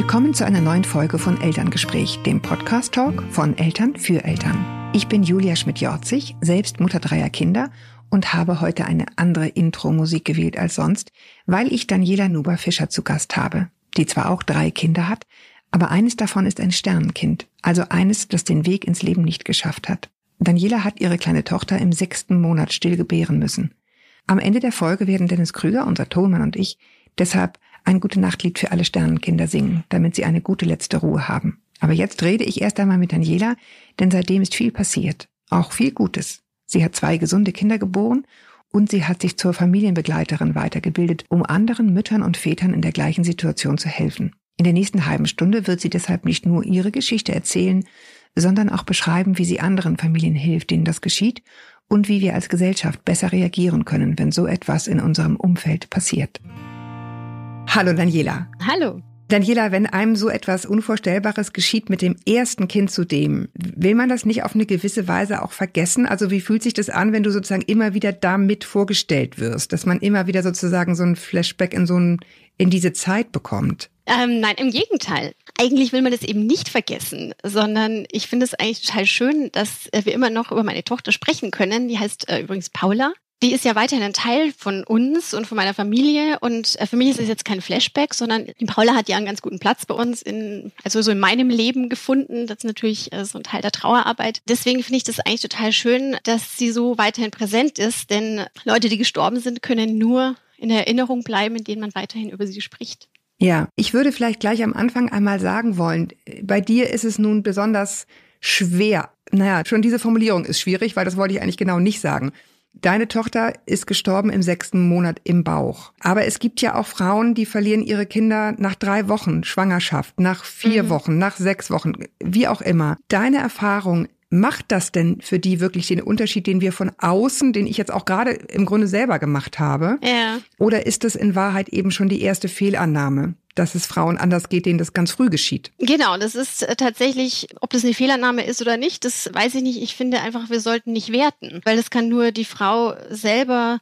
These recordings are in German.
Willkommen zu einer neuen Folge von Elterngespräch, dem Podcast-Talk von Eltern für Eltern. Ich bin Julia Schmidt-Jorzig, selbst Mutter dreier Kinder und habe heute eine andere Intro-Musik gewählt als sonst, weil ich Daniela Nuber-Fischer zu Gast habe, die zwar auch drei Kinder hat, aber eines davon ist ein Sternenkind, also eines, das den Weg ins Leben nicht geschafft hat. Daniela hat ihre kleine Tochter im sechsten Monat still gebären müssen. Am Ende der Folge werden Dennis Krüger, unser Tonmann und ich deshalb ein gute Nachtlied für alle Sternenkinder singen, damit sie eine gute letzte Ruhe haben. Aber jetzt rede ich erst einmal mit Daniela, denn seitdem ist viel passiert. Auch viel Gutes. Sie hat zwei gesunde Kinder geboren und sie hat sich zur Familienbegleiterin weitergebildet, um anderen Müttern und Vätern in der gleichen Situation zu helfen. In der nächsten halben Stunde wird sie deshalb nicht nur ihre Geschichte erzählen, sondern auch beschreiben, wie sie anderen Familien hilft, denen das geschieht und wie wir als Gesellschaft besser reagieren können, wenn so etwas in unserem Umfeld passiert. Hallo Daniela. Hallo. Daniela, wenn einem so etwas Unvorstellbares geschieht mit dem ersten Kind zu dem, will man das nicht auf eine gewisse Weise auch vergessen? Also wie fühlt sich das an, wenn du sozusagen immer wieder damit vorgestellt wirst, dass man immer wieder sozusagen so ein Flashback in so ein, in diese Zeit bekommt? Ähm, nein, im Gegenteil. Eigentlich will man das eben nicht vergessen, sondern ich finde es eigentlich total schön, dass wir immer noch über meine Tochter sprechen können. Die heißt äh, übrigens Paula die ist ja weiterhin ein Teil von uns und von meiner Familie. Und äh, für mich ist es jetzt kein Flashback, sondern die Paula hat ja einen ganz guten Platz bei uns in, also so in meinem Leben gefunden. Das ist natürlich äh, so ein Teil der Trauerarbeit. Deswegen finde ich das eigentlich total schön, dass sie so weiterhin präsent ist. Denn Leute, die gestorben sind, können nur in Erinnerung bleiben, in denen man weiterhin über sie spricht. Ja, ich würde vielleicht gleich am Anfang einmal sagen wollen, bei dir ist es nun besonders schwer. Naja, schon diese Formulierung ist schwierig, weil das wollte ich eigentlich genau nicht sagen. Deine Tochter ist gestorben im sechsten Monat im Bauch. Aber es gibt ja auch Frauen, die verlieren ihre Kinder nach drei Wochen Schwangerschaft, nach vier mhm. Wochen, nach sechs Wochen, wie auch immer. Deine Erfahrung, macht das denn für die wirklich den Unterschied, den wir von außen, den ich jetzt auch gerade im Grunde selber gemacht habe? Ja. Oder ist das in Wahrheit eben schon die erste Fehlannahme? Dass es Frauen anders geht, denen das ganz früh geschieht. Genau, das ist äh, tatsächlich, ob das eine Fehlannahme ist oder nicht, das weiß ich nicht. Ich finde einfach, wir sollten nicht werten, weil das kann nur die Frau selber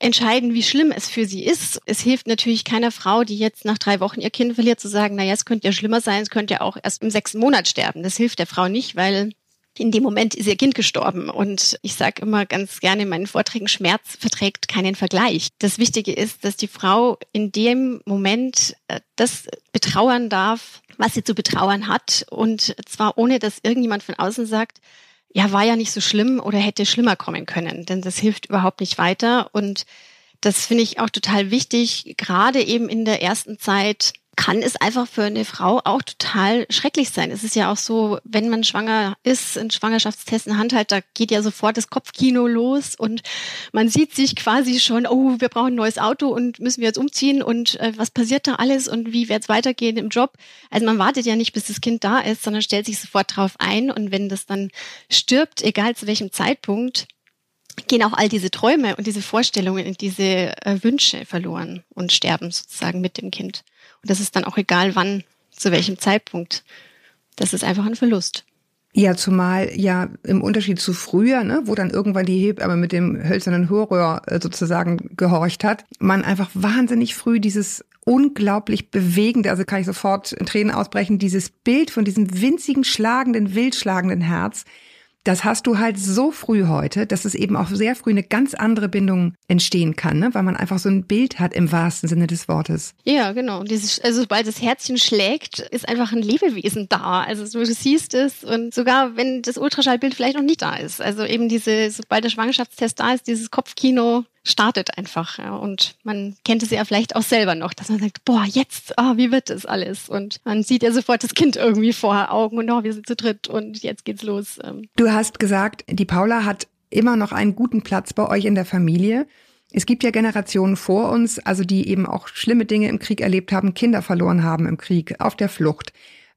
entscheiden, wie schlimm es für sie ist. Es hilft natürlich keiner Frau, die jetzt nach drei Wochen ihr Kind verliert, zu sagen, naja, es könnte ja schlimmer sein, es könnte ja auch erst im sechsten Monat sterben. Das hilft der Frau nicht, weil in dem Moment ist ihr Kind gestorben. Und ich sage immer ganz gerne in meinen Vorträgen, Schmerz verträgt keinen Vergleich. Das Wichtige ist, dass die Frau in dem Moment äh, das betrauern darf, was sie zu betrauern hat. Und zwar ohne, dass irgendjemand von außen sagt, ja, war ja nicht so schlimm oder hätte schlimmer kommen können. Denn das hilft überhaupt nicht weiter. Und das finde ich auch total wichtig, gerade eben in der ersten Zeit kann es einfach für eine Frau auch total schrecklich sein. Es ist ja auch so, wenn man schwanger ist, einen Schwangerschaftstest in Hand hat, da geht ja sofort das Kopfkino los und man sieht sich quasi schon, oh, wir brauchen ein neues Auto und müssen wir jetzt umziehen und äh, was passiert da alles und wie wird es weitergehen im Job. Also man wartet ja nicht, bis das Kind da ist, sondern stellt sich sofort drauf ein und wenn das dann stirbt, egal zu welchem Zeitpunkt, gehen auch all diese Träume und diese Vorstellungen und diese äh, Wünsche verloren und sterben sozusagen mit dem Kind. Und das ist dann auch egal, wann, zu welchem Zeitpunkt. Das ist einfach ein Verlust. Ja, zumal ja im Unterschied zu früher, ne, wo dann irgendwann die Hebamme mit dem hölzernen Hörrohr äh, sozusagen gehorcht hat, man einfach wahnsinnig früh dieses unglaublich bewegende, also kann ich sofort in Tränen ausbrechen, dieses Bild von diesem winzigen, schlagenden, wild schlagenden Herz, das hast du halt so früh heute, dass es eben auch sehr früh eine ganz andere Bindung entstehen kann, ne? weil man einfach so ein Bild hat im wahrsten Sinne des Wortes. Ja, genau. Dieses, also sobald das Herzchen schlägt, ist einfach ein Lebewesen da. Also du siehst es und sogar wenn das Ultraschallbild vielleicht noch nicht da ist. Also eben diese, sobald der Schwangerschaftstest da ist, dieses Kopfkino startet einfach. Ja. Und man kennt es ja vielleicht auch selber noch, dass man sagt, boah, jetzt, oh, wie wird das alles? Und man sieht ja sofort das Kind irgendwie vor Augen und oh, wir sind zu dritt und jetzt geht's los. Ähm. Du hast gesagt, die Paula hat immer noch einen guten Platz bei euch in der Familie. Es gibt ja Generationen vor uns, also die eben auch schlimme Dinge im Krieg erlebt haben, Kinder verloren haben im Krieg, auf der Flucht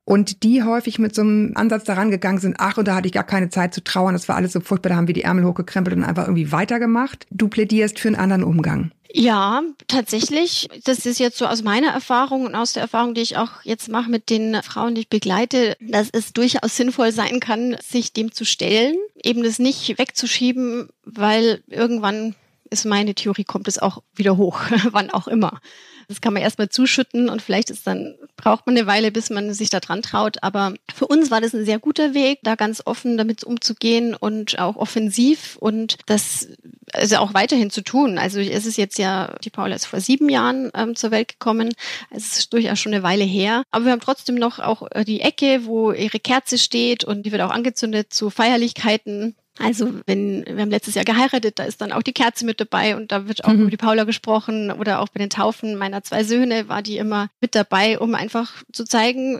und die häufig mit so einem Ansatz daran gegangen sind, ach, und da hatte ich gar keine Zeit zu trauern, das war alles so furchtbar, da haben wir die Ärmel hochgekrempelt und einfach irgendwie weitergemacht. Du plädierst für einen anderen Umgang. Ja, tatsächlich. Das ist jetzt so aus meiner Erfahrung und aus der Erfahrung, die ich auch jetzt mache mit den Frauen, die ich begleite, dass es durchaus sinnvoll sein kann, sich dem zu stellen, eben das nicht wegzuschieben, weil irgendwann ist meine Theorie, kommt es auch wieder hoch, wann auch immer. Das kann man erstmal zuschütten und vielleicht ist dann, braucht man eine Weile, bis man sich da dran traut. Aber für uns war das ein sehr guter Weg, da ganz offen damit umzugehen und auch offensiv und das also auch weiterhin zu tun. Also es ist jetzt ja, die Paula ist vor sieben Jahren ähm, zur Welt gekommen. Es ist durchaus schon eine Weile her. Aber wir haben trotzdem noch auch äh, die Ecke, wo ihre Kerze steht und die wird auch angezündet zu Feierlichkeiten. Also wenn wir haben letztes Jahr geheiratet, da ist dann auch die Kerze mit dabei und da wird auch mhm. über die Paula gesprochen oder auch bei den Taufen meiner zwei Söhne war die immer mit dabei, um einfach zu zeigen,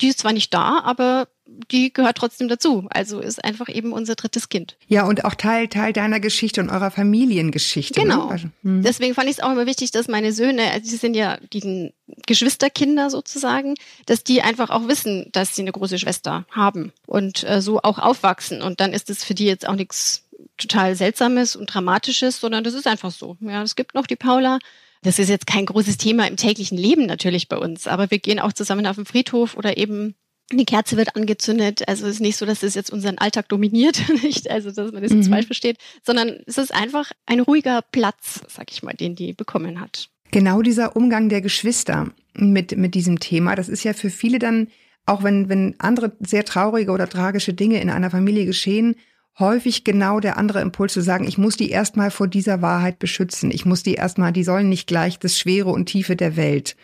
die ist zwar nicht da, aber die gehört trotzdem dazu. Also ist einfach eben unser drittes Kind. Ja, und auch Teil, Teil deiner Geschichte und eurer Familiengeschichte. Ne? Genau. Ne? Mhm. Deswegen fand ich es auch immer wichtig, dass meine Söhne, also sie sind ja die Geschwisterkinder sozusagen, dass die einfach auch wissen, dass sie eine große Schwester haben und äh, so auch aufwachsen. Und dann ist es für die jetzt auch nichts total Seltsames und Dramatisches, sondern das ist einfach so. Ja, es gibt noch die Paula, das ist jetzt kein großes Thema im täglichen Leben natürlich bei uns, aber wir gehen auch zusammen auf den Friedhof oder eben die Kerze wird angezündet. Also es ist nicht so, dass es jetzt unseren Alltag dominiert, nicht? Also dass man das mhm. falsch versteht, sondern es ist einfach ein ruhiger Platz, sag ich mal, den die bekommen hat. Genau dieser Umgang der Geschwister mit, mit diesem Thema, das ist ja für viele dann, auch wenn, wenn andere sehr traurige oder tragische Dinge in einer Familie geschehen, häufig genau der andere Impuls zu sagen, ich muss die erstmal vor dieser Wahrheit beschützen. Ich muss die erstmal, die sollen nicht gleich das Schwere und Tiefe der Welt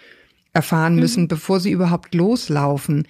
erfahren mhm. müssen, mhm. bevor sie überhaupt loslaufen.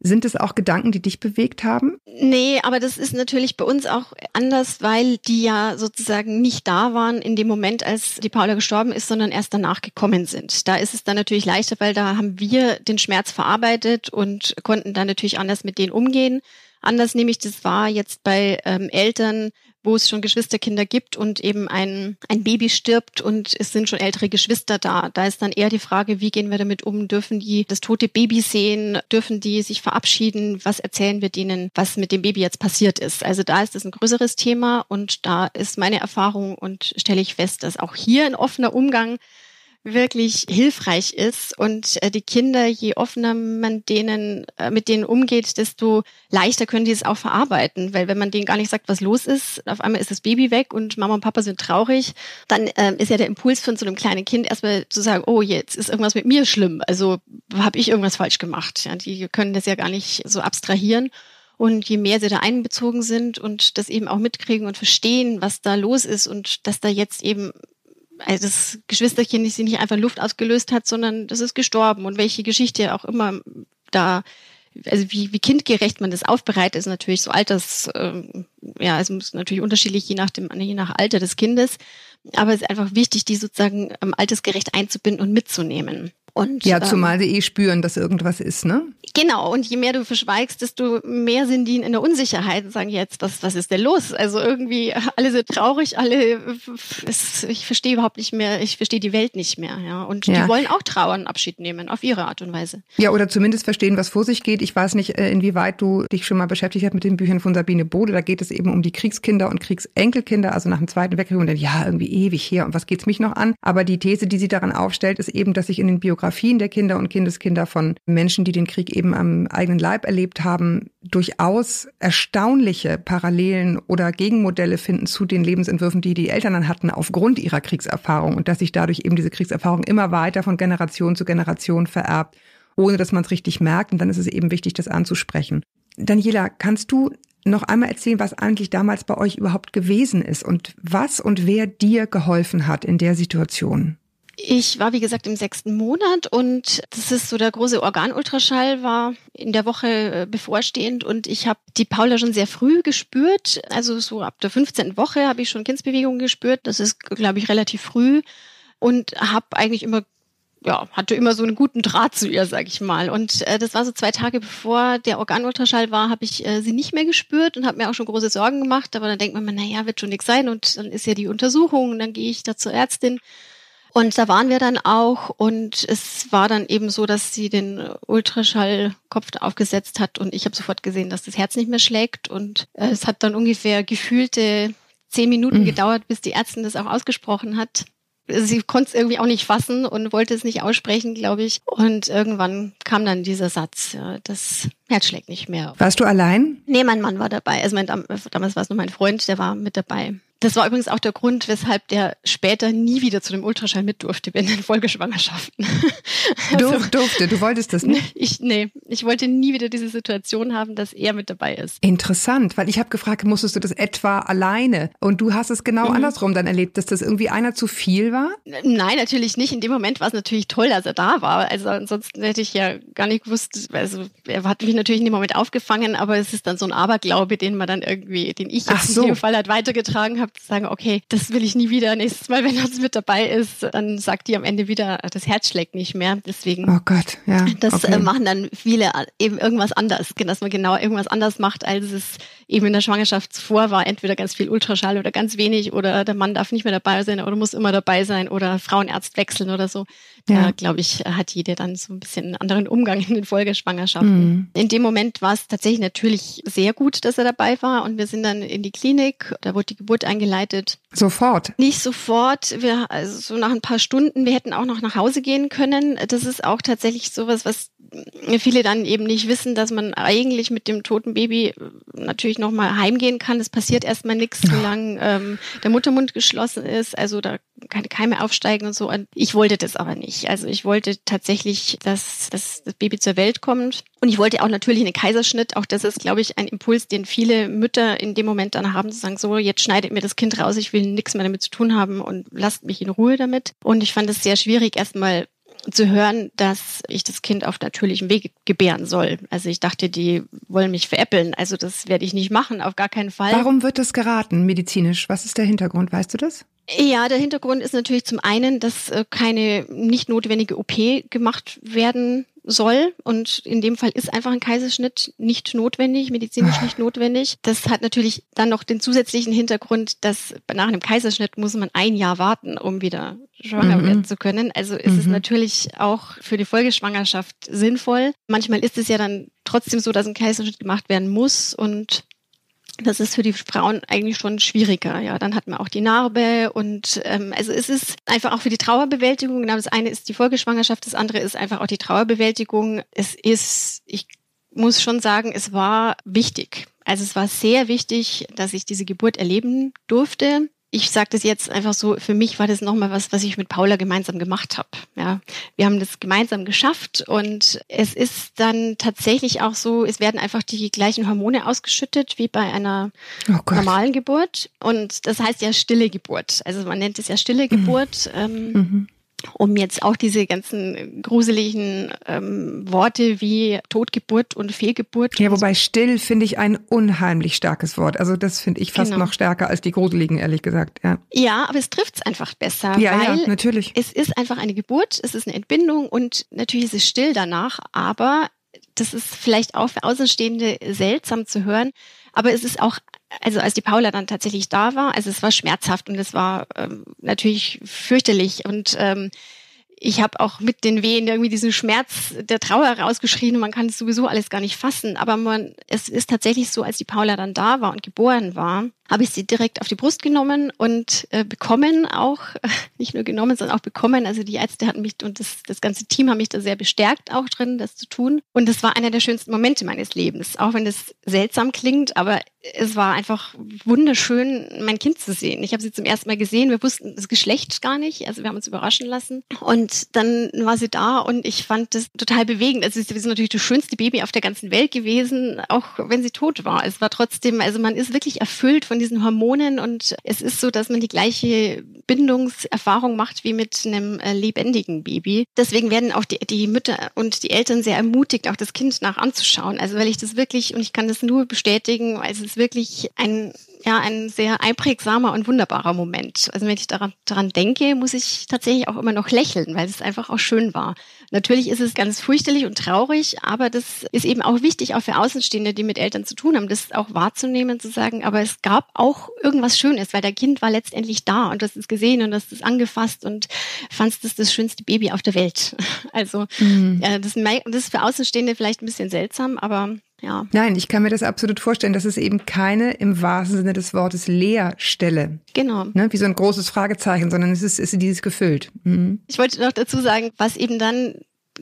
Sind es auch Gedanken, die dich bewegt haben? Nee, aber das ist natürlich bei uns auch anders, weil die ja sozusagen nicht da waren in dem Moment, als die Paula gestorben ist, sondern erst danach gekommen sind. Da ist es dann natürlich leichter, weil da haben wir den Schmerz verarbeitet und konnten dann natürlich anders mit denen umgehen. Anders nämlich, das war jetzt bei ähm, Eltern, wo es schon Geschwisterkinder gibt und eben ein, ein Baby stirbt und es sind schon ältere Geschwister da. Da ist dann eher die Frage, wie gehen wir damit um? Dürfen die das tote Baby sehen? Dürfen die sich verabschieden? Was erzählen wir denen, was mit dem Baby jetzt passiert ist? Also da ist es ein größeres Thema und da ist meine Erfahrung und stelle ich fest, dass auch hier ein offener Umgang wirklich hilfreich ist und äh, die Kinder, je offener man denen äh, mit denen umgeht, desto leichter können die es auch verarbeiten, weil wenn man denen gar nicht sagt, was los ist, auf einmal ist das Baby weg und Mama und Papa sind traurig, dann ähm, ist ja der Impuls von so einem kleinen Kind erstmal zu sagen, oh, jetzt ist irgendwas mit mir schlimm, also habe ich irgendwas falsch gemacht. Ja, die können das ja gar nicht so abstrahieren. Und je mehr sie da einbezogen sind und das eben auch mitkriegen und verstehen, was da los ist und dass da jetzt eben also das Geschwisterchen nicht, sie nicht einfach Luft ausgelöst hat, sondern das ist gestorben und welche Geschichte auch immer da, also wie, wie kindgerecht man das aufbereitet, ist natürlich so alters, ähm, ja, es muss natürlich unterschiedlich je nach dem, je nach Alter des Kindes, aber es ist einfach wichtig, die sozusagen ähm, altersgerecht einzubinden und mitzunehmen. Und, ja, zumal ähm, sie eh spüren, dass irgendwas ist, ne? Genau, und je mehr du verschweigst, desto mehr sind die in der Unsicherheit und sagen jetzt, was, was ist denn los? Also irgendwie, alle sind traurig, alle, es, ich verstehe überhaupt nicht mehr, ich verstehe die Welt nicht mehr, ja. Und ja. die wollen auch trauern, Abschied nehmen, auf ihre Art und Weise. Ja, oder zumindest verstehen, was vor sich geht. Ich weiß nicht, äh, inwieweit du dich schon mal beschäftigt hast mit den Büchern von Sabine Bode. Da geht es eben um die Kriegskinder und Kriegsenkelkinder, also nach dem Zweiten Weltkrieg. Und dann, ja, irgendwie ewig her und was geht's mich noch an? Aber die These, die sie daran aufstellt, ist eben, dass sich in den Biografien der Kinder und Kindeskinder von Menschen, die den Krieg eben am eigenen Leib erlebt haben, durchaus erstaunliche Parallelen oder Gegenmodelle finden zu den Lebensentwürfen, die die Eltern dann hatten aufgrund ihrer Kriegserfahrung und dass sich dadurch eben diese Kriegserfahrung immer weiter von Generation zu Generation vererbt, ohne dass man es richtig merkt. Und dann ist es eben wichtig, das anzusprechen. Daniela, kannst du noch einmal erzählen, was eigentlich damals bei euch überhaupt gewesen ist und was und wer dir geholfen hat in der Situation? Ich war, wie gesagt, im sechsten Monat und das ist so der große Organultraschall war in der Woche äh, bevorstehend und ich habe die Paula schon sehr früh gespürt. Also so ab der 15. Woche habe ich schon Kindsbewegungen gespürt. Das ist, glaube ich, relativ früh und habe eigentlich immer ja, hatte immer so einen guten Draht zu ihr, sag ich mal. Und äh, das war so zwei Tage bevor der Organultraschall war, habe ich äh, sie nicht mehr gespürt und habe mir auch schon große Sorgen gemacht. Aber dann denkt man, naja, wird schon nichts sein. Und dann ist ja die Untersuchung und dann gehe ich da zur Ärztin. Und da waren wir dann auch und es war dann eben so, dass sie den Ultraschallkopf aufgesetzt hat und ich habe sofort gesehen, dass das Herz nicht mehr schlägt und äh, es hat dann ungefähr gefühlte zehn Minuten mhm. gedauert, bis die Ärztin das auch ausgesprochen hat. Sie konnte es irgendwie auch nicht fassen und wollte es nicht aussprechen, glaube ich. Und irgendwann kam dann dieser Satz, ja, das Herz schlägt nicht mehr. Warst du allein? Nee, mein Mann war dabei. Also mein, damals war es nur mein Freund, der war mit dabei. Das war übrigens auch der Grund, weshalb der später nie wieder zu dem Ultraschall mit durfte in den Folgeschwangerschaften. also, durfte, du wolltest das nicht? Ich, nee, ich wollte nie wieder diese Situation haben, dass er mit dabei ist. Interessant, weil ich habe gefragt, musstest du das etwa alleine? Und du hast es genau mhm. andersrum dann erlebt, dass das irgendwie einer zu viel war? Nein, natürlich nicht. In dem Moment war es natürlich toll, dass er da war. Also ansonsten hätte ich ja gar nicht gewusst, also er hat mich natürlich in dem Moment aufgefangen, aber es ist dann so ein Aberglaube, den man dann irgendwie, den ich jetzt so. in dem Fall halt weitergetragen habe zu sagen, okay, das will ich nie wieder. Nächstes Mal, wenn das mit dabei ist, dann sagt die am Ende wieder, das Herz schlägt nicht mehr. Deswegen. Oh Gott, ja. Das äh, okay. machen dann viele eben irgendwas anders, dass man genau irgendwas anders macht, als es eben in der Schwangerschaft zuvor war. Entweder ganz viel Ultraschall oder ganz wenig oder der Mann darf nicht mehr dabei sein oder muss immer dabei sein oder Frauenärzt wechseln oder so. Ja. Da, glaube ich, hat jeder dann so ein bisschen einen anderen Umgang in den Folgeschwangerschaften. Mhm. In dem Moment war es tatsächlich natürlich sehr gut, dass er dabei war und wir sind dann in die Klinik. Da wurde die Geburt eingeleitet. Sofort? Nicht sofort. Wir, also so nach ein paar Stunden. Wir hätten auch noch nach Hause gehen können. Das ist auch tatsächlich sowas, was viele dann eben nicht wissen, dass man eigentlich mit dem toten Baby natürlich noch mal heimgehen kann. Es passiert erstmal nichts, solange ähm, der Muttermund geschlossen ist. Also da keine Keime aufsteigen und so. Ich wollte das aber nicht. Also ich wollte tatsächlich, dass, dass das Baby zur Welt kommt. Und ich wollte auch natürlich einen Kaiserschnitt. Auch das ist, glaube ich, ein Impuls, den viele Mütter in dem Moment dann haben, zu sagen, so, jetzt schneidet mir das Kind raus, ich will nichts mehr damit zu tun haben und lasst mich in Ruhe damit. Und ich fand es sehr schwierig, erstmal zu hören, dass ich das Kind auf natürlichem Weg gebären soll. Also ich dachte, die wollen mich veräppeln. Also das werde ich nicht machen, auf gar keinen Fall. Warum wird das geraten, medizinisch? Was ist der Hintergrund? Weißt du das? Ja, der Hintergrund ist natürlich zum einen, dass äh, keine nicht notwendige OP gemacht werden soll. Und in dem Fall ist einfach ein Kaiserschnitt nicht notwendig, medizinisch nicht notwendig. Das hat natürlich dann noch den zusätzlichen Hintergrund, dass nach einem Kaiserschnitt muss man ein Jahr warten, um wieder schwanger mhm. werden zu können. Also ist mhm. es natürlich auch für die Folgeschwangerschaft sinnvoll. Manchmal ist es ja dann trotzdem so, dass ein Kaiserschnitt gemacht werden muss und das ist für die Frauen eigentlich schon schwieriger. Ja, dann hat man auch die Narbe und ähm, also es ist einfach auch für die Trauerbewältigung. Genau, das eine ist die Folgeschwangerschaft, das andere ist einfach auch die Trauerbewältigung. Es ist, ich muss schon sagen, es war wichtig. Also es war sehr wichtig, dass ich diese Geburt erleben durfte ich sage das jetzt einfach so, für mich war das nochmal was, was ich mit Paula gemeinsam gemacht habe. Ja, wir haben das gemeinsam geschafft und es ist dann tatsächlich auch so, es werden einfach die gleichen Hormone ausgeschüttet wie bei einer oh normalen Geburt. Und das heißt ja stille Geburt. Also man nennt es ja stille mhm. Geburt. Mhm. Ähm, mhm um jetzt auch diese ganzen gruseligen ähm, Worte wie Totgeburt und Fehlgeburt. Ja, wobei still finde ich ein unheimlich starkes Wort. Also das finde ich fast genau. noch stärker als die gruseligen, ehrlich gesagt. Ja, ja aber es trifft es einfach besser. Ja, weil ja, natürlich. Es ist einfach eine Geburt, es ist eine Entbindung und natürlich ist es still danach, aber das ist vielleicht auch für Außenstehende seltsam zu hören, aber es ist auch also als die Paula dann tatsächlich da war, also es war schmerzhaft und es war ähm, natürlich fürchterlich. Und ähm, ich habe auch mit den Wehen irgendwie diesen Schmerz der Trauer rausgeschrien und man kann es sowieso alles gar nicht fassen. Aber man, es ist tatsächlich so, als die Paula dann da war und geboren war, habe ich sie direkt auf die Brust genommen und äh, bekommen auch, nicht nur genommen, sondern auch bekommen. Also die Ärzte hatten mich und das, das ganze Team haben mich da sehr bestärkt auch drin, das zu tun. Und das war einer der schönsten Momente meines Lebens, auch wenn das seltsam klingt, aber es war einfach wunderschön, mein Kind zu sehen. Ich habe sie zum ersten Mal gesehen. Wir wussten das Geschlecht gar nicht, also wir haben uns überraschen lassen. Und dann war sie da und ich fand das total bewegend. Also sie ist natürlich das schönste Baby auf der ganzen Welt gewesen, auch wenn sie tot war. Es war trotzdem, also man ist wirklich erfüllt von diesen Hormonen und es ist so, dass man die gleiche Bindungserfahrung macht wie mit einem äh, lebendigen Baby. Deswegen werden auch die, die Mütter und die Eltern sehr ermutigt, auch das Kind nach anzuschauen. Also weil ich das wirklich, und ich kann das nur bestätigen, also es wirklich ein ja ein sehr einprägsamer und wunderbarer Moment. Also wenn ich daran, daran denke, muss ich tatsächlich auch immer noch lächeln, weil es einfach auch schön war. Natürlich ist es ganz fürchterlich und traurig, aber das ist eben auch wichtig, auch für Außenstehende, die mit Eltern zu tun haben, das auch wahrzunehmen, zu sagen, aber es gab auch irgendwas Schönes, weil der Kind war letztendlich da und du hast es gesehen und hast es angefasst und fandst es das schönste Baby auf der Welt. Also mhm. ja, das, das ist für Außenstehende vielleicht ein bisschen seltsam, aber ja. Nein, ich kann mir das absolut vorstellen. Das ist eben keine im wahrsten Sinne des Wortes Leerstelle. Genau. Ne, wie so ein großes Fragezeichen, sondern es ist, ist dieses gefüllt. Mhm. Ich wollte noch dazu sagen, was eben dann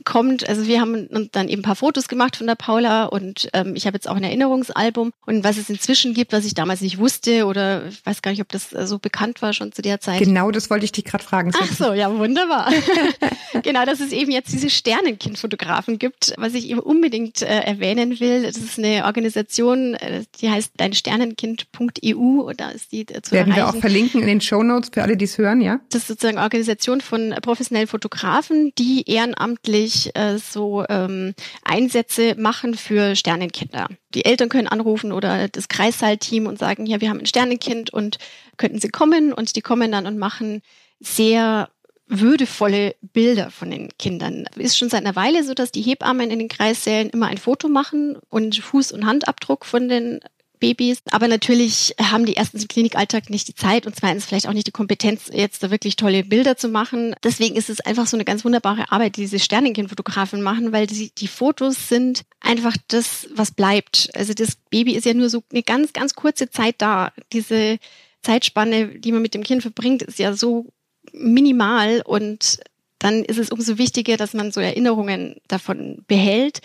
kommt. Also wir haben dann eben ein paar Fotos gemacht von der Paula und ähm, ich habe jetzt auch ein Erinnerungsalbum. Und was es inzwischen gibt, was ich damals nicht wusste oder ich weiß gar nicht, ob das äh, so bekannt war schon zu der Zeit. Genau, das wollte ich dich gerade fragen. Ach so, ja, wunderbar. genau, dass es eben jetzt diese Sternenkind-Fotografen gibt, was ich eben unbedingt äh, erwähnen will. Das ist eine Organisation, äh, die heißt deinsternenkind.eu da ist die äh, zu Werden erreichen. wir auch verlinken in den Show Notes für alle, die es hören, ja? Das ist sozusagen eine Organisation von professionellen Fotografen, die ehrenamtlich äh, so ähm, Einsätze machen für Sternenkinder. Die Eltern können anrufen oder das Kreissaalteam und sagen, ja, wir haben ein Sternenkind und könnten sie kommen und die kommen dann und machen sehr würdevolle Bilder von den Kindern. Ist schon seit einer Weile so, dass die Hebammen in den Kreissälen immer ein Foto machen und Fuß- und Handabdruck von den Babys. Aber natürlich haben die erstens im Klinikalltag nicht die Zeit und zweitens vielleicht auch nicht die Kompetenz, jetzt da wirklich tolle Bilder zu machen. Deswegen ist es einfach so eine ganz wunderbare Arbeit, die diese Sternenkindfotografen machen, weil die, die Fotos sind einfach das, was bleibt. Also das Baby ist ja nur so eine ganz, ganz kurze Zeit da. Diese Zeitspanne, die man mit dem Kind verbringt, ist ja so minimal und dann ist es umso wichtiger, dass man so Erinnerungen davon behält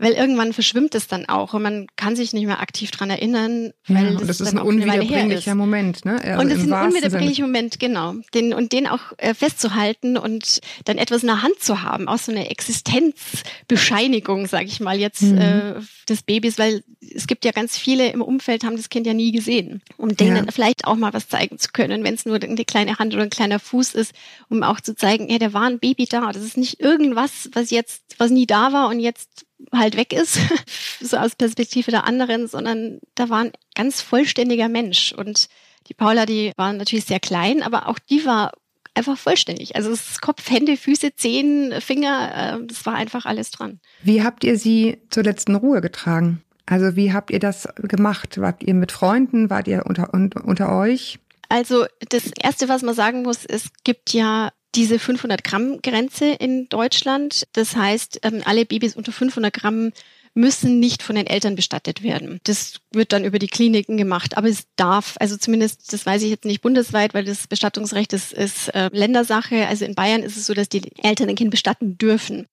weil irgendwann verschwimmt es dann auch und man kann sich nicht mehr aktiv dran erinnern, weil ja, das, das ist ein unwiederbringlicher Moment, ne? Also und es ist ein unwiederbringlicher Moment, genau. Den, und den auch äh, festzuhalten und dann etwas in der Hand zu haben, auch so eine Existenzbescheinigung, sage ich mal jetzt, mhm. äh, des Babys, weil es gibt ja ganz viele im Umfeld, haben das Kind ja nie gesehen, um denen ja. vielleicht auch mal was zeigen zu können, wenn es nur eine kleine Hand oder ein kleiner Fuß ist, um auch zu zeigen, ja, da war ein Baby da. Das ist nicht irgendwas, was jetzt, was nie da war und jetzt halt weg ist, so aus Perspektive der anderen, sondern da war ein ganz vollständiger Mensch. Und die Paula, die war natürlich sehr klein, aber auch die war einfach vollständig. Also es Kopf, Hände, Füße, Zehen, Finger, äh, das war einfach alles dran. Wie habt ihr sie zur letzten Ruhe getragen? Also wie habt ihr das gemacht? Wart ihr mit Freunden? Wart ihr unter, unter euch? Also das Erste, was man sagen muss, es gibt ja diese 500 Gramm Grenze in Deutschland. Das heißt, ähm, alle Babys unter 500 Gramm müssen nicht von den Eltern bestattet werden. Das wird dann über die Kliniken gemacht, aber es darf, also zumindest, das weiß ich jetzt nicht bundesweit, weil das Bestattungsrecht ist, ist äh, Ländersache. Also in Bayern ist es so, dass die Eltern ein Kind bestatten dürfen.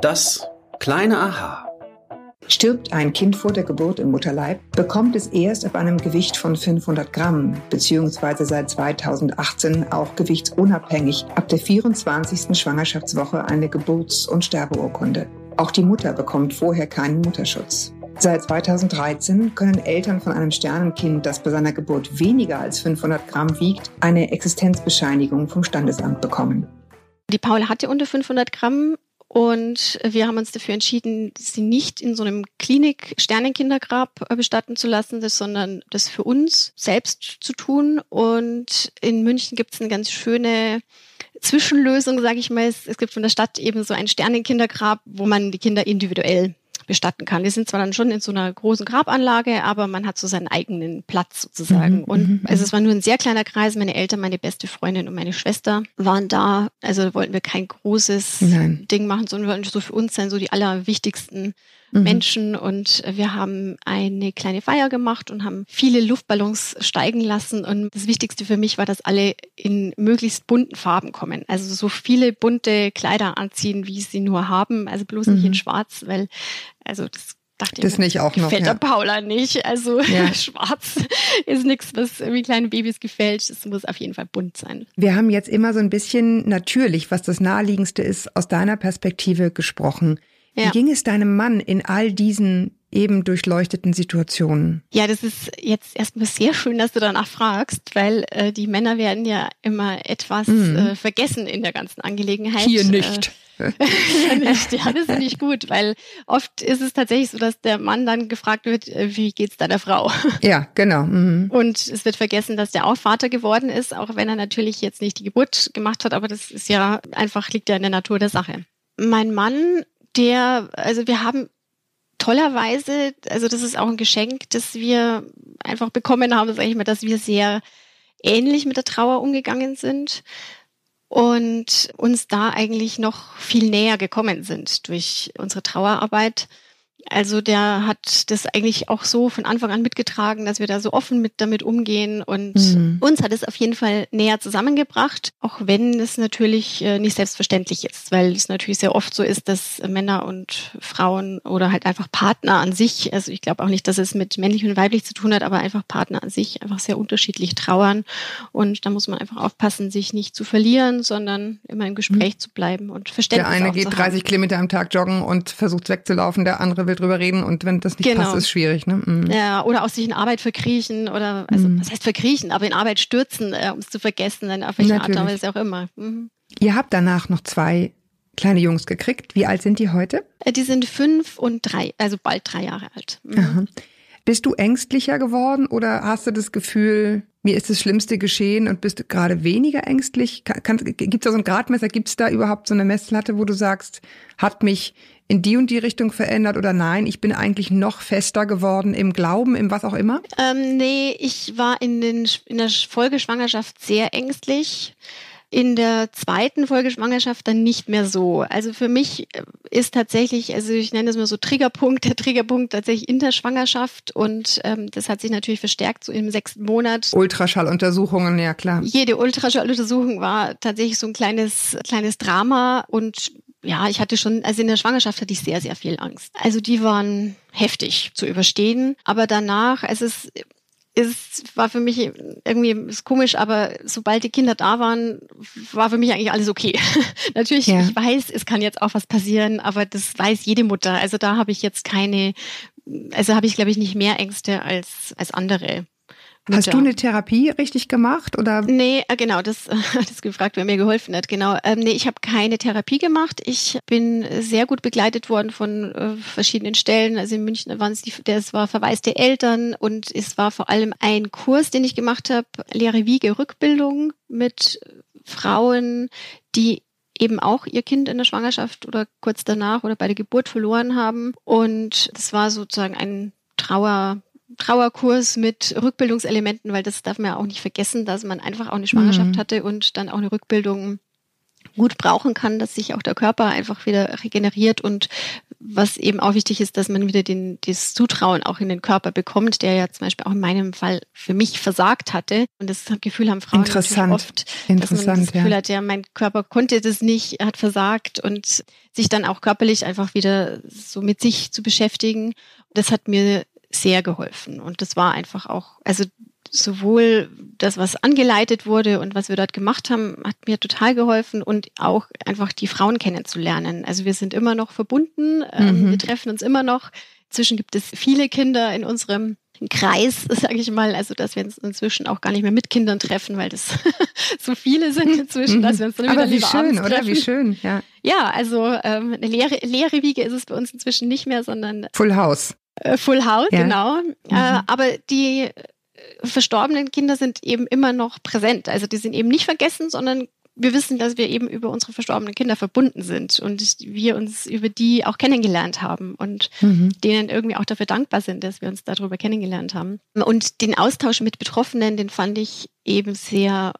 Das kleine Aha. Stirbt ein Kind vor der Geburt im Mutterleib, bekommt es erst ab einem Gewicht von 500 Gramm, beziehungsweise seit 2018 auch gewichtsunabhängig ab der 24. Schwangerschaftswoche eine Geburts- und Sterbeurkunde. Auch die Mutter bekommt vorher keinen Mutterschutz. Seit 2013 können Eltern von einem Sternenkind, das bei seiner Geburt weniger als 500 Gramm wiegt, eine Existenzbescheinigung vom Standesamt bekommen. Die Paul hatte unter 500 Gramm und wir haben uns dafür entschieden, sie nicht in so einem Klinik-Sternenkindergrab äh, bestatten zu lassen, sondern das für uns selbst zu tun. Und in München gibt es eine ganz schöne Zwischenlösung, sage ich mal. Es, gibt von der Stadt eben so ein Sternenkindergrab, wo man die Kinder individuell bestatten kann. Die sind zwar dann schon in so einer großen Grabanlage, aber man hat so seinen eigenen Platz sozusagen. Mhm, und mhm, also es war nur ein sehr kleiner Kreis. Meine Eltern, meine beste Freundin und meine Schwester waren da. Also wollten wir kein großes Nein. Ding machen, sondern wir wollten so für uns sein, so die allerwichtigsten mhm. Menschen und wir haben eine kleine Feier gemacht und haben viele Luftballons steigen lassen. Und das Wichtigste für mich war, dass alle in möglichst bunten Farben kommen. Also so viele bunte Kleider anziehen, wie sie nur haben. Also bloß mhm. nicht in mhm. Schwarz, weil also das dachte das ich, nicht auch gefällt noch, ja. der Paula nicht. Also ja. schwarz ist nichts, was irgendwie kleinen Babys gefällt. Es muss auf jeden Fall bunt sein. Wir haben jetzt immer so ein bisschen natürlich, was das Naheliegendste ist, aus deiner Perspektive gesprochen. Ja. Wie ging es deinem Mann in all diesen eben durchleuchteten Situationen? Ja, das ist jetzt erstmal sehr schön, dass du danach fragst, weil äh, die Männer werden ja immer etwas mhm. äh, vergessen in der ganzen Angelegenheit. Hier nicht. Äh, ja, nicht. Ja, das ist nicht gut, weil oft ist es tatsächlich so, dass der Mann dann gefragt wird, äh, wie geht's deiner Frau? Ja, genau. Mhm. Und es wird vergessen, dass der auch Vater geworden ist, auch wenn er natürlich jetzt nicht die Geburt gemacht hat, aber das ist ja einfach, liegt ja in der Natur der Sache. Mein Mann der, also wir haben tollerweise, also das ist auch ein Geschenk, das wir einfach bekommen haben, sage ich mal, dass wir sehr ähnlich mit der Trauer umgegangen sind und uns da eigentlich noch viel näher gekommen sind durch unsere Trauerarbeit. Also der hat das eigentlich auch so von Anfang an mitgetragen, dass wir da so offen mit damit umgehen und mhm. uns hat es auf jeden Fall näher zusammengebracht, auch wenn es natürlich äh, nicht selbstverständlich ist, weil es natürlich sehr oft so ist, dass Männer und Frauen oder halt einfach Partner an sich, also ich glaube auch nicht, dass es mit männlich und weiblich zu tun hat, aber einfach Partner an sich einfach sehr unterschiedlich trauern und da muss man einfach aufpassen, sich nicht zu verlieren, sondern immer im Gespräch mhm. zu bleiben und Verständnis Der eine geht 30 Kilometer am Tag joggen und versucht wegzulaufen, der andere will drüber reden und wenn das nicht genau. passt, ist schwierig. Ne? Mhm. Ja, oder auch sich in Arbeit verkriechen oder, also mhm. was heißt verkriechen, aber in Arbeit stürzen, äh, um es zu vergessen, dann auf welche Natürlich. Art und Weise auch immer. Mhm. Ihr habt danach noch zwei kleine Jungs gekriegt. Wie alt sind die heute? Äh, die sind fünf und drei, also bald drei Jahre alt. Mhm. Bist du ängstlicher geworden oder hast du das Gefühl, mir ist das Schlimmste geschehen und bist du gerade weniger ängstlich? Gibt es da so ein Gradmesser? Gibt es da überhaupt so eine Messlatte, wo du sagst, hat mich in die und die Richtung verändert oder nein, ich bin eigentlich noch fester geworden im Glauben, im was auch immer? Ähm, nee, ich war in, den, in der Folgeschwangerschaft sehr ängstlich in der zweiten Folgeschwangerschaft dann nicht mehr so. Also für mich äh, ist tatsächlich, also ich nenne das mal so Triggerpunkt, der Triggerpunkt tatsächlich in der Schwangerschaft und ähm, das hat sich natürlich verstärkt so im sechsten Monat. Ultraschalluntersuchungen, ja klar. Jede Ultraschalluntersuchung war tatsächlich so ein kleines, kleines Drama und ja, ich hatte schon, also in der Schwangerschaft hatte ich sehr, sehr viel Angst. Also die waren heftig zu überstehen. Aber danach, also es es war für mich irgendwie ist komisch, aber sobald die Kinder da waren, war für mich eigentlich alles okay. Natürlich, ja. ich weiß, es kann jetzt auch was passieren, aber das weiß jede Mutter. Also da habe ich jetzt keine, also habe ich glaube ich nicht mehr Ängste als als andere. Hast du eine Therapie richtig gemacht oder? Nee, äh, genau, das hat es gefragt, wer mir geholfen hat. Genau, ähm, nee, ich habe keine Therapie gemacht. Ich bin sehr gut begleitet worden von äh, verschiedenen Stellen. Also in München waren es die, das war verwaiste Eltern und es war vor allem ein Kurs, den ich gemacht habe, Lehre Wiege Rückbildung mit Frauen, die eben auch ihr Kind in der Schwangerschaft oder kurz danach oder bei der Geburt verloren haben. Und das war sozusagen ein Trauer Trauerkurs mit Rückbildungselementen, weil das darf man ja auch nicht vergessen, dass man einfach auch eine Schwangerschaft mhm. hatte und dann auch eine Rückbildung gut brauchen kann, dass sich auch der Körper einfach wieder regeneriert und was eben auch wichtig ist, dass man wieder den, das Zutrauen auch in den Körper bekommt, der ja zum Beispiel auch in meinem Fall für mich versagt hatte. Und das Gefühl haben Frauen Interessant. oft, Interessant, dass man das Gefühl ja. hat, ja, mein Körper konnte das nicht, hat versagt und sich dann auch körperlich einfach wieder so mit sich zu beschäftigen. Das hat mir sehr geholfen. Und das war einfach auch, also sowohl das, was angeleitet wurde und was wir dort gemacht haben, hat mir total geholfen und auch einfach die Frauen kennenzulernen. Also wir sind immer noch verbunden, ähm, mhm. wir treffen uns immer noch. Inzwischen gibt es viele Kinder in unserem Kreis, sage ich mal, also dass wir uns inzwischen auch gar nicht mehr mit Kindern treffen, weil das so viele sind inzwischen, dass wir uns dann Aber wieder wie schön, oder? Wie schön, ja. Ja, also ähm, eine leere, leere Wiege ist es bei uns inzwischen nicht mehr, sondern Full House. Äh, Full House, ja. genau. Äh, mhm. Äh, aber die äh, verstorbenen Kinder sind eben immer noch präsent. Also die sind eben nicht vergessen, sondern wir wissen, dass wir eben über unsere verstorbenen Kinder verbunden sind und wir uns über die auch kennengelernt haben und mhm. denen irgendwie auch dafür dankbar sind, dass wir uns darüber kennengelernt haben. Und den Austausch mit Betroffenen, den fand ich eben sehr,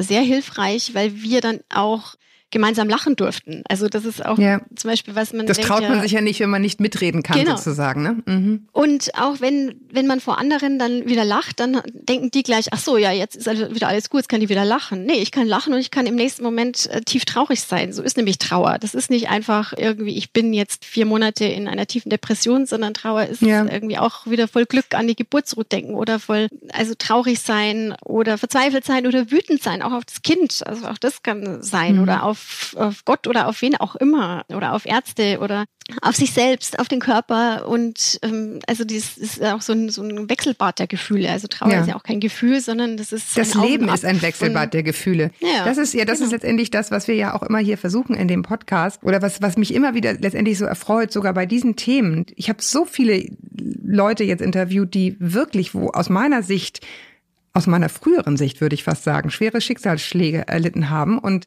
sehr hilfreich, weil wir dann auch gemeinsam lachen durften. Also das ist auch ja. zum Beispiel, was man. Das denkt, traut man ja, sich ja nicht, wenn man nicht mitreden kann, genau. sozusagen. Ne? Mhm. Und auch wenn, wenn man vor anderen dann wieder lacht, dann denken die gleich, ach so, ja, jetzt ist wieder alles gut, jetzt kann die wieder lachen. Nee, ich kann lachen und ich kann im nächsten Moment äh, tief traurig sein. So ist nämlich Trauer. Das ist nicht einfach irgendwie, ich bin jetzt vier Monate in einer tiefen Depression, sondern Trauer ist ja. irgendwie auch wieder voll Glück an die Geburt zurückdenken oder voll, also traurig sein oder verzweifelt sein oder wütend sein, auch auf das Kind. Also auch das kann sein mhm. oder auf auf, auf Gott oder auf wen auch immer oder auf Ärzte oder auf sich selbst, auf den Körper und ähm, also das ist auch so ein, so ein Wechselbad der Gefühle. Also Trauer ja. ist ja auch kein Gefühl, sondern das ist das Leben ist ein Wechselbad der Gefühle. Ja, das ist ja, das genau. ist letztendlich das, was wir ja auch immer hier versuchen in dem Podcast oder was was mich immer wieder letztendlich so erfreut, sogar bei diesen Themen. Ich habe so viele Leute jetzt interviewt, die wirklich, wo aus meiner Sicht aus meiner früheren Sicht würde ich fast sagen, schwere Schicksalsschläge erlitten haben und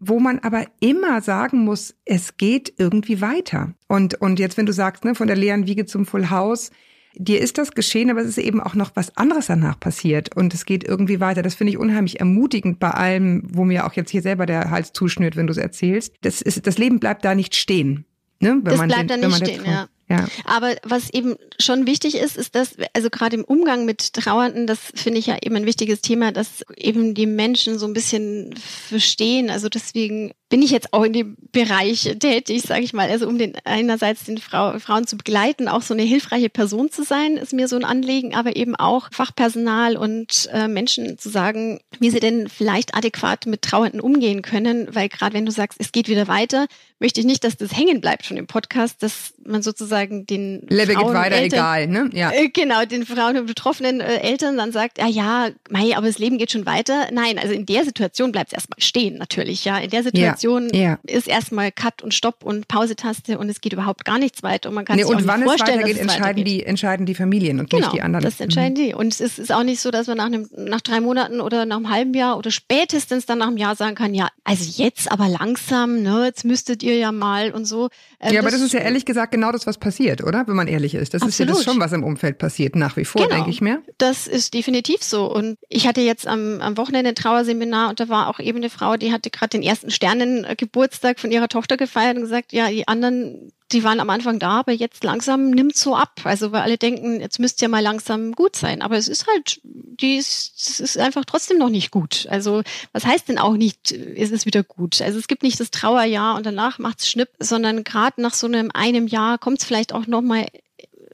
wo man aber immer sagen muss, es geht irgendwie weiter. Und, und jetzt, wenn du sagst, ne, von der leeren Wiege zum Full House, dir ist das geschehen, aber es ist eben auch noch was anderes danach passiert und es geht irgendwie weiter. Das finde ich unheimlich ermutigend bei allem, wo mir auch jetzt hier selber der Hals zuschnürt, wenn du es erzählst. Das ist, das Leben bleibt da nicht stehen. Ne? Wenn das man bleibt den, da nicht stehen, ja. Ja. Aber was eben schon wichtig ist, ist, dass, also gerade im Umgang mit Trauernden, das finde ich ja eben ein wichtiges Thema, dass eben die Menschen so ein bisschen verstehen. Also deswegen bin ich jetzt auch in dem Bereich tätig, sage ich mal. Also um den einerseits den Frau, Frauen zu begleiten, auch so eine hilfreiche Person zu sein, ist mir so ein Anliegen, aber eben auch Fachpersonal und äh, Menschen zu sagen, wie sie denn vielleicht adäquat mit Trauernden umgehen können, weil gerade wenn du sagst, es geht wieder weiter, möchte ich nicht, dass das hängen bleibt schon im Podcast, dass man sozusagen den Level Frauen geht weiter, Eltern, egal, ne? Ja. Äh, genau, den Frauen und betroffenen äh, Eltern dann sagt, ja, ja, mei, aber das Leben geht schon weiter. Nein, also in der Situation bleibt es erstmal stehen, natürlich, ja. In der Situation ja, ja. ist erstmal Cut und Stopp und Pausetaste und es geht überhaupt gar nichts weiter und man kann nee, sich und auch wann nicht vorstellen, es weitergeht, entscheiden weitergeht. die entscheiden die Familien und genau, nicht die anderen. Das entscheiden mhm. die. Und es ist, ist auch nicht so, dass man nach einem nach drei Monaten oder nach einem halben Jahr oder spätestens dann nach einem Jahr sagen kann, ja, also jetzt aber langsam, ne, jetzt müsstet ihr ja mal und so. Ähm, ja, aber das, das, ist ja ehrlich gesagt genau das, was passiert, oder? Wenn man ehrlich ist. Das absolut. ist ja das schon, was im Umfeld passiert, nach wie vor, genau. denke ich mir. Das ist definitiv so. Und ich hatte jetzt am, am Wochenende ein Trauerseminar und da war auch eben eine Frau, die hatte gerade den ersten Sternengeburtstag von ihrer Tochter gefeiert und gesagt, ja, die anderen die waren am Anfang da, aber jetzt langsam nimmt so ab. Also weil alle denken, jetzt müsste ja mal langsam gut sein. Aber es ist halt, die ist, es ist einfach trotzdem noch nicht gut. Also was heißt denn auch nicht, ist es wieder gut? Also es gibt nicht das Trauerjahr und danach macht's Schnipp, sondern gerade nach so einem einem Jahr kommt es vielleicht auch noch mal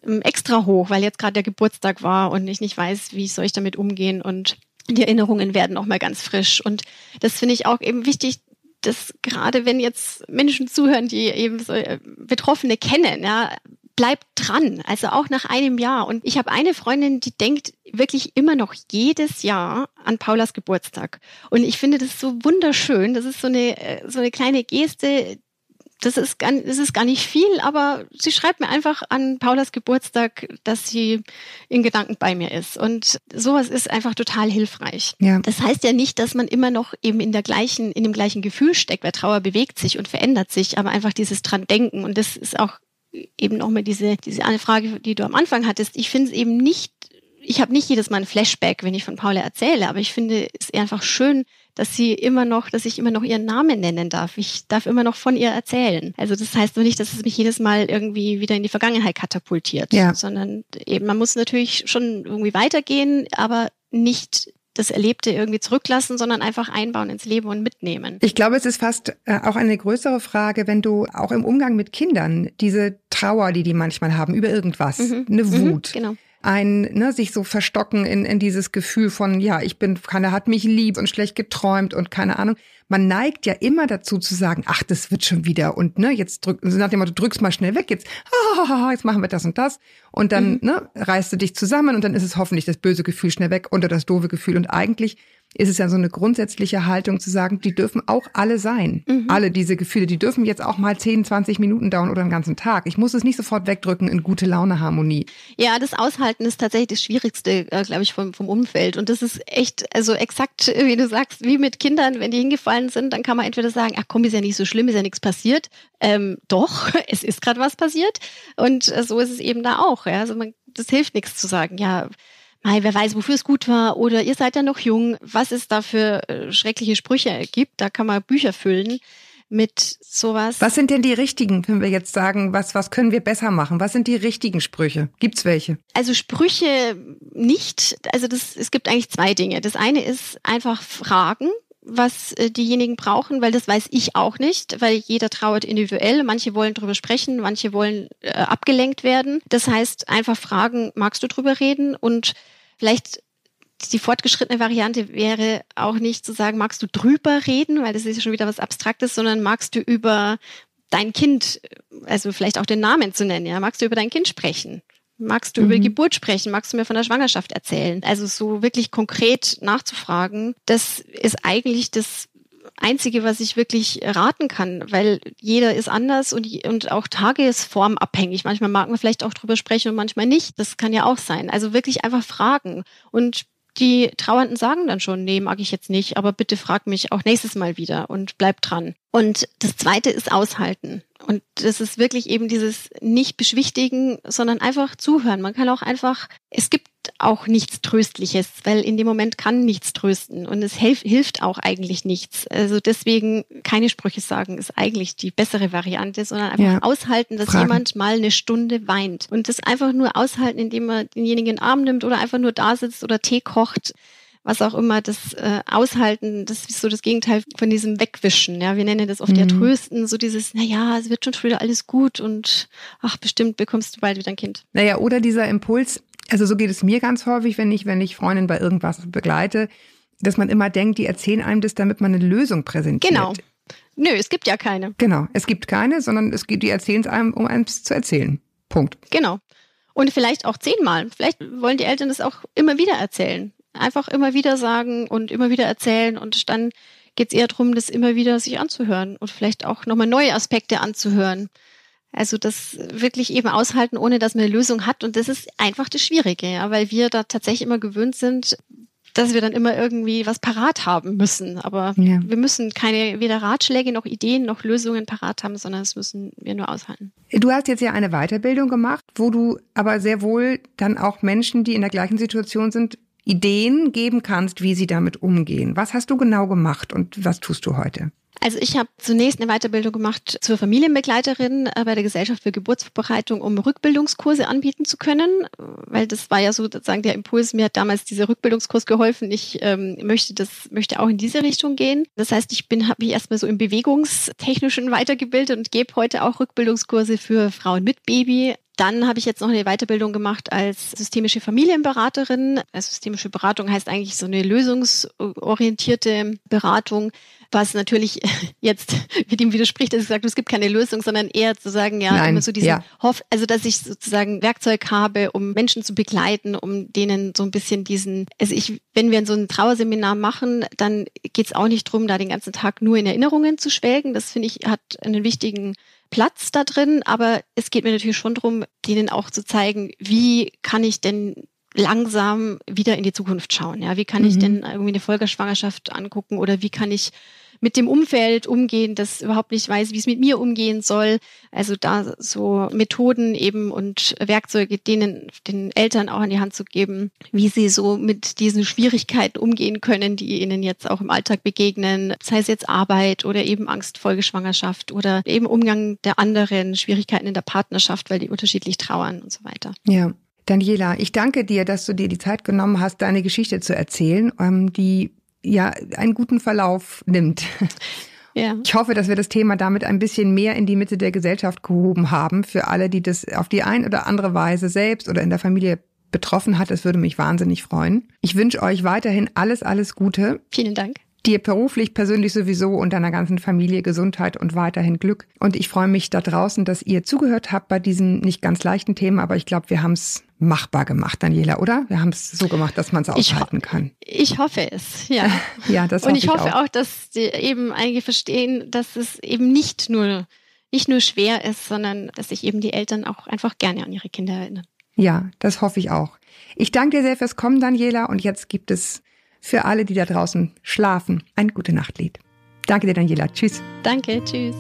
ähm, extra hoch, weil jetzt gerade der Geburtstag war und ich nicht weiß, wie soll ich damit umgehen und die Erinnerungen werden noch mal ganz frisch. Und das finde ich auch eben wichtig, dass gerade wenn jetzt Menschen zuhören, die eben so äh, Betroffene kennen, ja, bleibt dran, also auch nach einem Jahr. Und ich habe eine Freundin, die denkt wirklich immer noch jedes Jahr an Paulas Geburtstag. Und ich finde das so wunderschön. Das ist so eine, äh, so eine kleine Geste, das ist, gar, das ist gar nicht viel, aber sie schreibt mir einfach an Paulas Geburtstag, dass sie in Gedanken bei mir ist. Und sowas ist einfach total hilfreich. Ja. Das heißt ja nicht, dass man immer noch eben in der gleichen, in dem gleichen Gefühl steckt, weil Trauer bewegt sich und verändert sich, aber einfach dieses dran denken. Und das ist auch eben nochmal diese, diese eine Frage, die du am Anfang hattest. Ich finde es eben nicht, ich habe nicht jedes Mal ein Flashback, wenn ich von Paula erzähle, aber ich finde es einfach schön, dass sie immer noch, dass ich immer noch ihren Namen nennen darf. Ich darf immer noch von ihr erzählen. Also das heißt nur nicht, dass es mich jedes Mal irgendwie wieder in die Vergangenheit katapultiert, ja. sondern eben man muss natürlich schon irgendwie weitergehen, aber nicht das Erlebte irgendwie zurücklassen, sondern einfach einbauen ins Leben und mitnehmen. Ich glaube, es ist fast äh, auch eine größere Frage, wenn du auch im Umgang mit Kindern diese Trauer, die die manchmal haben über irgendwas, mhm. eine mhm, Wut, mhm, genau ein, ne, sich so verstocken in, in dieses Gefühl von, ja, ich bin, keiner hat mich lieb und schlecht geträumt und keine Ahnung. Man neigt ja immer dazu zu sagen, ach, das wird schon wieder und ne, jetzt drück, nach dem Motto, du drückst mal schnell weg, jetzt, ah, jetzt machen wir das und das und dann mhm. ne, reißt du dich zusammen und dann ist es hoffentlich das böse Gefühl schnell weg oder das doofe Gefühl und eigentlich ist es ja so eine grundsätzliche Haltung zu sagen, die dürfen auch alle sein. Mhm. Alle diese Gefühle, die dürfen jetzt auch mal 10, 20 Minuten dauern oder einen ganzen Tag. Ich muss es nicht sofort wegdrücken in gute Laune Harmonie. Ja, das Aushalten ist tatsächlich das Schwierigste, äh, glaube ich, vom, vom Umfeld. Und das ist echt, also exakt, wie du sagst, wie mit Kindern, wenn die hingefallen sind, dann kann man entweder sagen, ach komm, ist ja nicht so schlimm, ist ja nichts passiert. Ähm, doch, es ist gerade was passiert. Und äh, so ist es eben da auch. Ja? Also man, das hilft nichts zu sagen, ja, Mei, wer weiß, wofür es gut war oder ihr seid ja noch jung, was es da für äh, schreckliche Sprüche gibt. Da kann man Bücher füllen mit sowas. Was sind denn die richtigen, wenn wir jetzt sagen, was, was können wir besser machen? Was sind die richtigen Sprüche? Gibt's welche? Also Sprüche nicht. Also das, es gibt eigentlich zwei Dinge. Das eine ist einfach Fragen was äh, diejenigen brauchen, weil das weiß ich auch nicht, weil jeder trauert individuell. Manche wollen drüber sprechen, manche wollen äh, abgelenkt werden. Das heißt, einfach fragen, magst du drüber reden? Und vielleicht die fortgeschrittene Variante wäre auch nicht zu sagen, magst du drüber reden, weil das ist ja schon wieder was Abstraktes, sondern magst du über dein Kind, also vielleicht auch den Namen zu nennen, ja, magst du über dein Kind sprechen? Magst du mhm. über Geburt sprechen? Magst du mir von der Schwangerschaft erzählen? Also so wirklich konkret nachzufragen, das ist eigentlich das Einzige, was ich wirklich raten kann, weil jeder ist anders und, und auch tagesformabhängig. Manchmal mag man vielleicht auch drüber sprechen und manchmal nicht. Das kann ja auch sein. Also wirklich einfach fragen und die Trauernden sagen dann schon, nee, mag ich jetzt nicht, aber bitte frag mich auch nächstes Mal wieder und bleib dran. Und das zweite ist aushalten. Und das ist wirklich eben dieses nicht beschwichtigen, sondern einfach zuhören. Man kann auch einfach, es gibt auch nichts Tröstliches, weil in dem Moment kann nichts trösten und es hilf, hilft auch eigentlich nichts. Also deswegen keine Sprüche sagen ist eigentlich die bessere Variante, sondern einfach ja. aushalten, dass Fragen. jemand mal eine Stunde weint und das einfach nur aushalten, indem man denjenigen in den Arm nimmt oder einfach nur da sitzt oder Tee kocht was auch immer, das äh, Aushalten, das ist so das Gegenteil von diesem Wegwischen. Ja, wir nennen das oft mhm. ja Trösten, so dieses, na ja, es wird schon früher alles gut und ach, bestimmt bekommst du bald wieder ein Kind. Naja, oder dieser Impuls, also so geht es mir ganz häufig, wenn ich, wenn ich Freundin bei irgendwas begleite, dass man immer denkt, die erzählen einem das, damit man eine Lösung präsentiert. Genau. Nö, es gibt ja keine. Genau, es gibt keine, sondern es gibt, die erzählen es einem, um einem zu erzählen. Punkt. Genau. Und vielleicht auch zehnmal. Vielleicht wollen die Eltern das auch immer wieder erzählen. Einfach immer wieder sagen und immer wieder erzählen und dann geht es eher darum, das immer wieder sich anzuhören und vielleicht auch nochmal neue Aspekte anzuhören. Also das wirklich eben aushalten, ohne dass man eine Lösung hat. Und das ist einfach das Schwierige, ja, weil wir da tatsächlich immer gewöhnt sind, dass wir dann immer irgendwie was parat haben müssen. Aber ja. wir müssen keine weder Ratschläge noch Ideen noch Lösungen parat haben, sondern das müssen wir nur aushalten. Du hast jetzt ja eine Weiterbildung gemacht, wo du aber sehr wohl dann auch Menschen, die in der gleichen Situation sind, Ideen geben kannst, wie sie damit umgehen. Was hast du genau gemacht und was tust du heute? Also ich habe zunächst eine Weiterbildung gemacht zur Familienbegleiterin äh, bei der Gesellschaft für Geburtsvorbereitung, um Rückbildungskurse anbieten zu können, weil das war ja so sozusagen der Impuls. Mir hat damals dieser Rückbildungskurs geholfen. Ich ähm, möchte das möchte auch in diese Richtung gehen. Das heißt, ich bin habe mich erstmal so im Bewegungstechnischen weitergebildet und gebe heute auch Rückbildungskurse für Frauen mit Baby dann habe ich jetzt noch eine Weiterbildung gemacht als systemische Familienberaterin. Also systemische Beratung heißt eigentlich so eine lösungsorientierte Beratung, was natürlich jetzt mit ihm widerspricht, dass ich sage, es gibt keine Lösung, sondern eher zu sagen, ja, Nein, immer so diese ja. Hoff, also dass ich sozusagen Werkzeug habe, um Menschen zu begleiten, um denen so ein bisschen diesen, also ich, wenn wir so ein Trauerseminar machen, dann geht es auch nicht drum, da den ganzen Tag nur in Erinnerungen zu schwelgen. Das finde ich hat einen wichtigen Platz da drin, aber es geht mir natürlich schon darum, denen auch zu zeigen, wie kann ich denn langsam wieder in die Zukunft schauen. Ja, wie kann mhm. ich denn irgendwie eine Folgerschwangerschaft angucken oder wie kann ich mit dem Umfeld umgehen, das überhaupt nicht weiß, wie es mit mir umgehen soll. Also da so Methoden eben und Werkzeuge denen den Eltern auch an die Hand zu geben, wie sie so mit diesen Schwierigkeiten umgehen können, die ihnen jetzt auch im Alltag begegnen, sei es jetzt Arbeit oder eben Angst, Folgeschwangerschaft oder eben Umgang der anderen, Schwierigkeiten in der Partnerschaft, weil die unterschiedlich trauern und so weiter. Ja. Daniela, ich danke dir, dass du dir die Zeit genommen hast, deine Geschichte zu erzählen, ähm, die ja einen guten Verlauf nimmt. Ja. Ich hoffe, dass wir das Thema damit ein bisschen mehr in die Mitte der Gesellschaft gehoben haben, für alle, die das auf die ein oder andere Weise selbst oder in der Familie betroffen hat. Das würde mich wahnsinnig freuen. Ich wünsche euch weiterhin alles, alles Gute. Vielen Dank. Dir beruflich, persönlich sowieso und deiner ganzen Familie Gesundheit und weiterhin Glück. Und ich freue mich da draußen, dass ihr zugehört habt bei diesem nicht ganz leichten Thema, aber ich glaube, wir haben es machbar gemacht, Daniela, oder? Wir haben es so gemacht, dass man es aushalten kann. Ich hoffe es, ja. ja, das Und ich, ich hoffe auch. auch, dass die eben einige verstehen, dass es eben nicht nur nicht nur schwer ist, sondern dass sich eben die Eltern auch einfach gerne an ihre Kinder erinnern. Ja, das hoffe ich auch. Ich danke dir sehr fürs Kommen, Daniela, und jetzt gibt es für alle, die da draußen schlafen, ein gute Nachtlied. Danke dir, Daniela. Tschüss. Danke, tschüss.